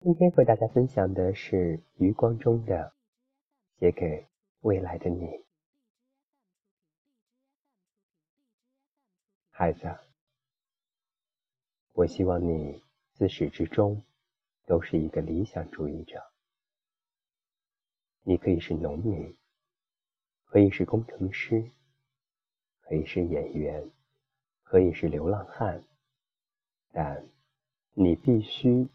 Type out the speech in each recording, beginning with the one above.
今天和大家分享的是余光中的《写给未来的你》。孩子，我希望你自始至终都是一个理想主义者。你可以是农民，可以是工程师，可以是演员，可以是流浪汉，但你必须。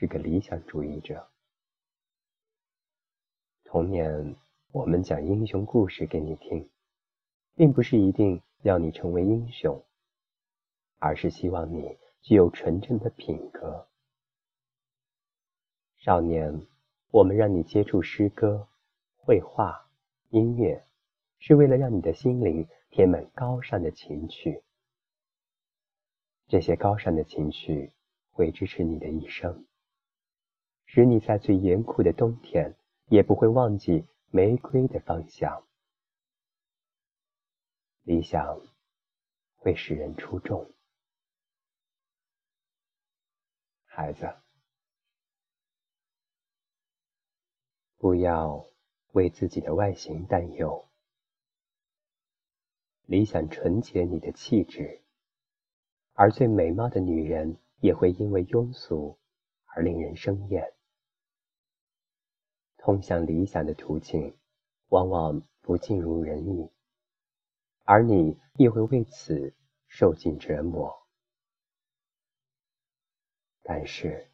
是个理想主义者。童年，我们讲英雄故事给你听，并不是一定要你成为英雄，而是希望你具有纯正的品格。少年，我们让你接触诗歌、绘画、音乐，是为了让你的心灵填满高尚的情趣。这些高尚的情趣会支持你的一生。使你在最严酷的冬天也不会忘记玫瑰的芳香。理想会使人出众，孩子，不要为自己的外形担忧。理想纯洁你的气质，而最美貌的女人也会因为庸俗而令人生厌。通向理想的途径，往往不尽如人意，而你也会为此受尽折磨。但是，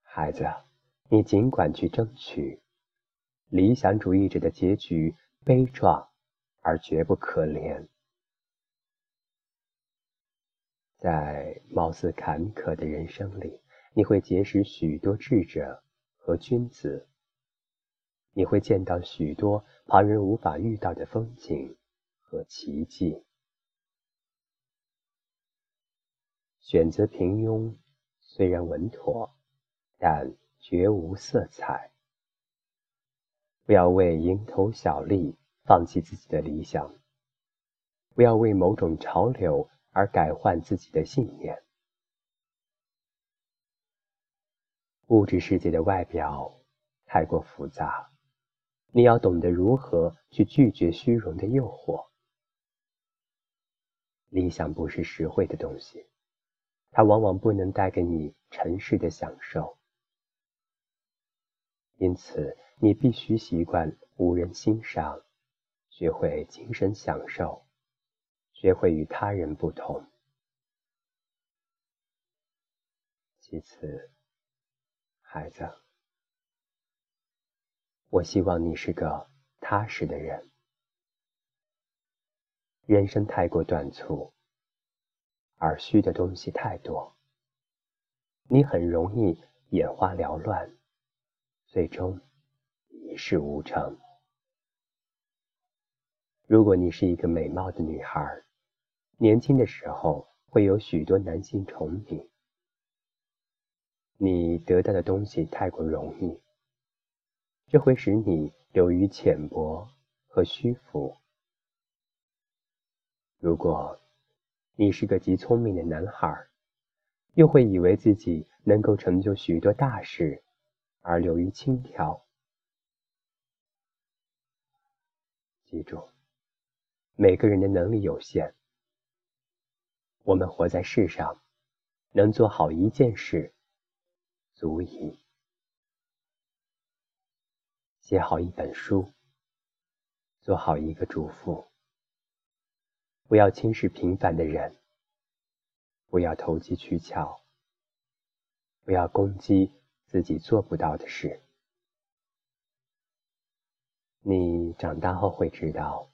孩子，你尽管去争取。理想主义者的结局悲壮，而绝不可怜。在貌似坎坷的人生里，你会结识许多智者和君子。你会见到许多旁人无法遇到的风景和奇迹。选择平庸虽然稳妥，但绝无色彩。不要为蝇头小利放弃自己的理想，不要为某种潮流而改换自己的信念。物质世界的外表太过复杂。你要懂得如何去拒绝虚荣的诱惑。理想不是实惠的东西，它往往不能带给你尘世的享受。因此，你必须习惯无人欣赏，学会精神享受，学会与他人不同。其次，孩子。我希望你是个踏实的人。人生太过短促，而虚的东西太多，你很容易眼花缭乱，最终一事无成。如果你是一个美貌的女孩，年轻的时候会有许多男性宠你，你得到的东西太过容易。这会使你流于浅薄和虚浮。如果你是个极聪明的男孩，又会以为自己能够成就许多大事，而流于轻佻。记住，每个人的能力有限。我们活在世上，能做好一件事，足矣。写好一本书，做好一个主妇，不要轻视平凡的人，不要投机取巧，不要攻击自己做不到的事。你长大后会知道，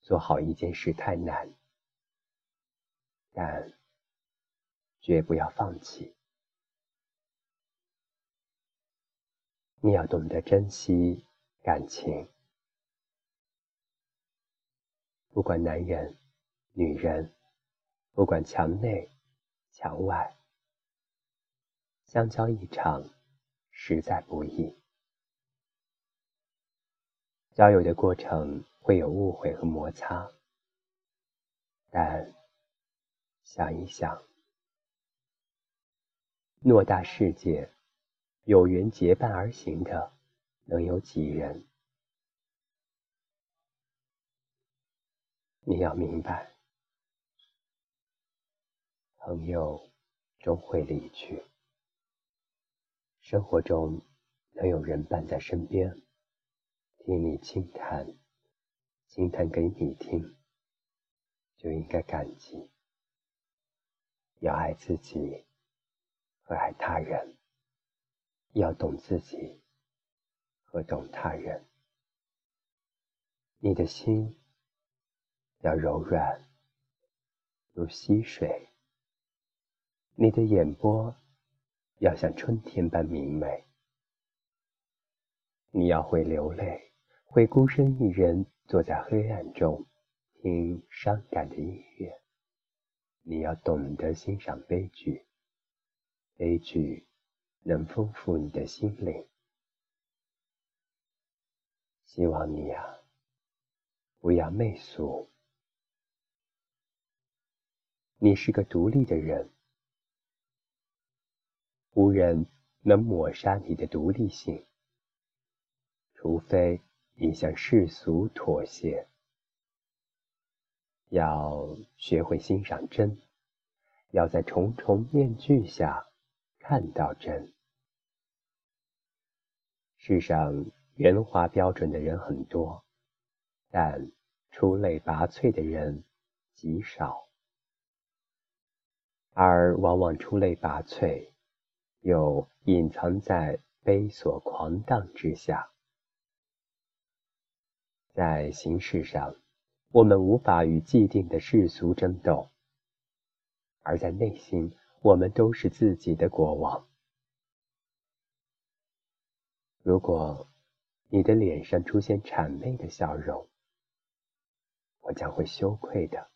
做好一件事太难，但绝不要放弃。你要懂得珍惜感情，不管男人、女人，不管墙内、墙外，相交一场实在不易。交友的过程会有误会和摩擦，但想一想，偌大世界，有缘结伴而行的，能有几人？你要明白，朋友终会离去，生活中能有人伴在身边，听你倾谈，倾谈给你听，就应该感激。要爱自己和爱他人，要懂自己和懂他人。你的心。要柔软如溪水，你的眼波要像春天般明媚。你要会流泪，会孤身一人坐在黑暗中听伤感的音乐。你要懂得欣赏悲剧，悲剧能丰富你的心灵。希望你呀，不要媚俗。你是个独立的人，无人能抹杀你的独立性，除非你向世俗妥协。要学会欣赏真，要在重重面具下看到真。世上圆滑标准的人很多，但出类拔萃的人极少。而往往出类拔萃，又隐藏在悲所狂荡之下。在形式上，我们无法与既定的世俗争斗；而在内心，我们都是自己的国王。如果你的脸上出现谄媚的笑容，我将会羞愧的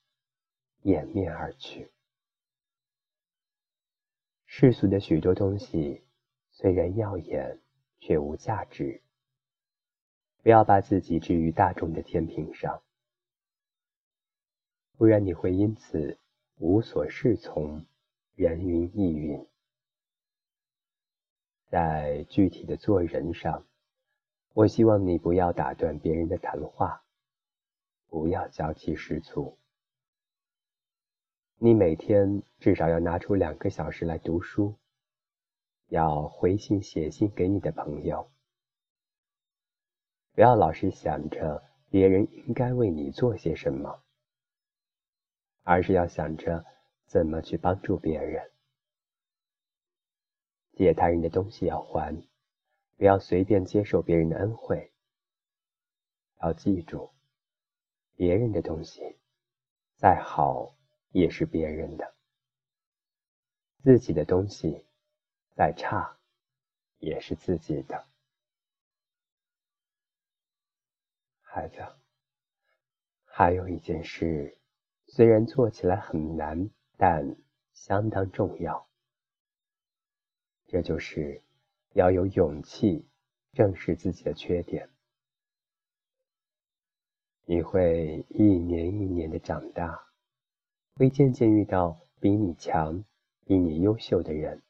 掩面而去。世俗的许多东西虽然耀眼，却无价值。不要把自己置于大众的天平上，不然你会因此无所适从，人云亦云。在具体的做人上，我希望你不要打断别人的谈话，不要交际失促。你每天至少要拿出两个小时来读书，要回信写信给你的朋友，不要老是想着别人应该为你做些什么，而是要想着怎么去帮助别人。借他人的东西要还，不要随便接受别人的恩惠。要记住，别人的东西再好。也是别人的，自己的东西再差，也是自己的。孩子，还有一件事，虽然做起来很难，但相当重要。这就是要有勇气正视自己的缺点。你会一年一年的长大。会渐渐遇到比你强、比你优秀的人，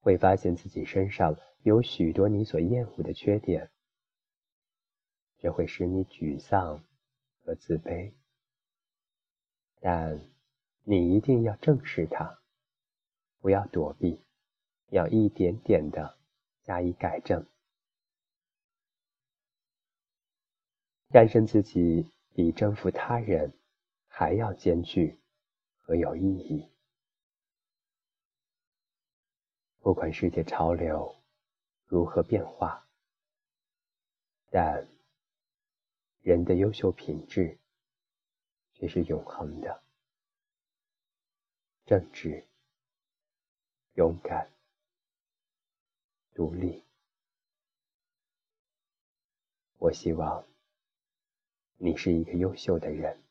会发现自己身上有许多你所厌恶的缺点，这会使你沮丧和自卑。但你一定要正视它，不要躲避，要一点点的加以改正。战胜自己比征服他人。还要艰巨和有意义。不管世界潮流如何变化，但人的优秀品质却是永恒的：正直、勇敢、独立。我希望你是一个优秀的人。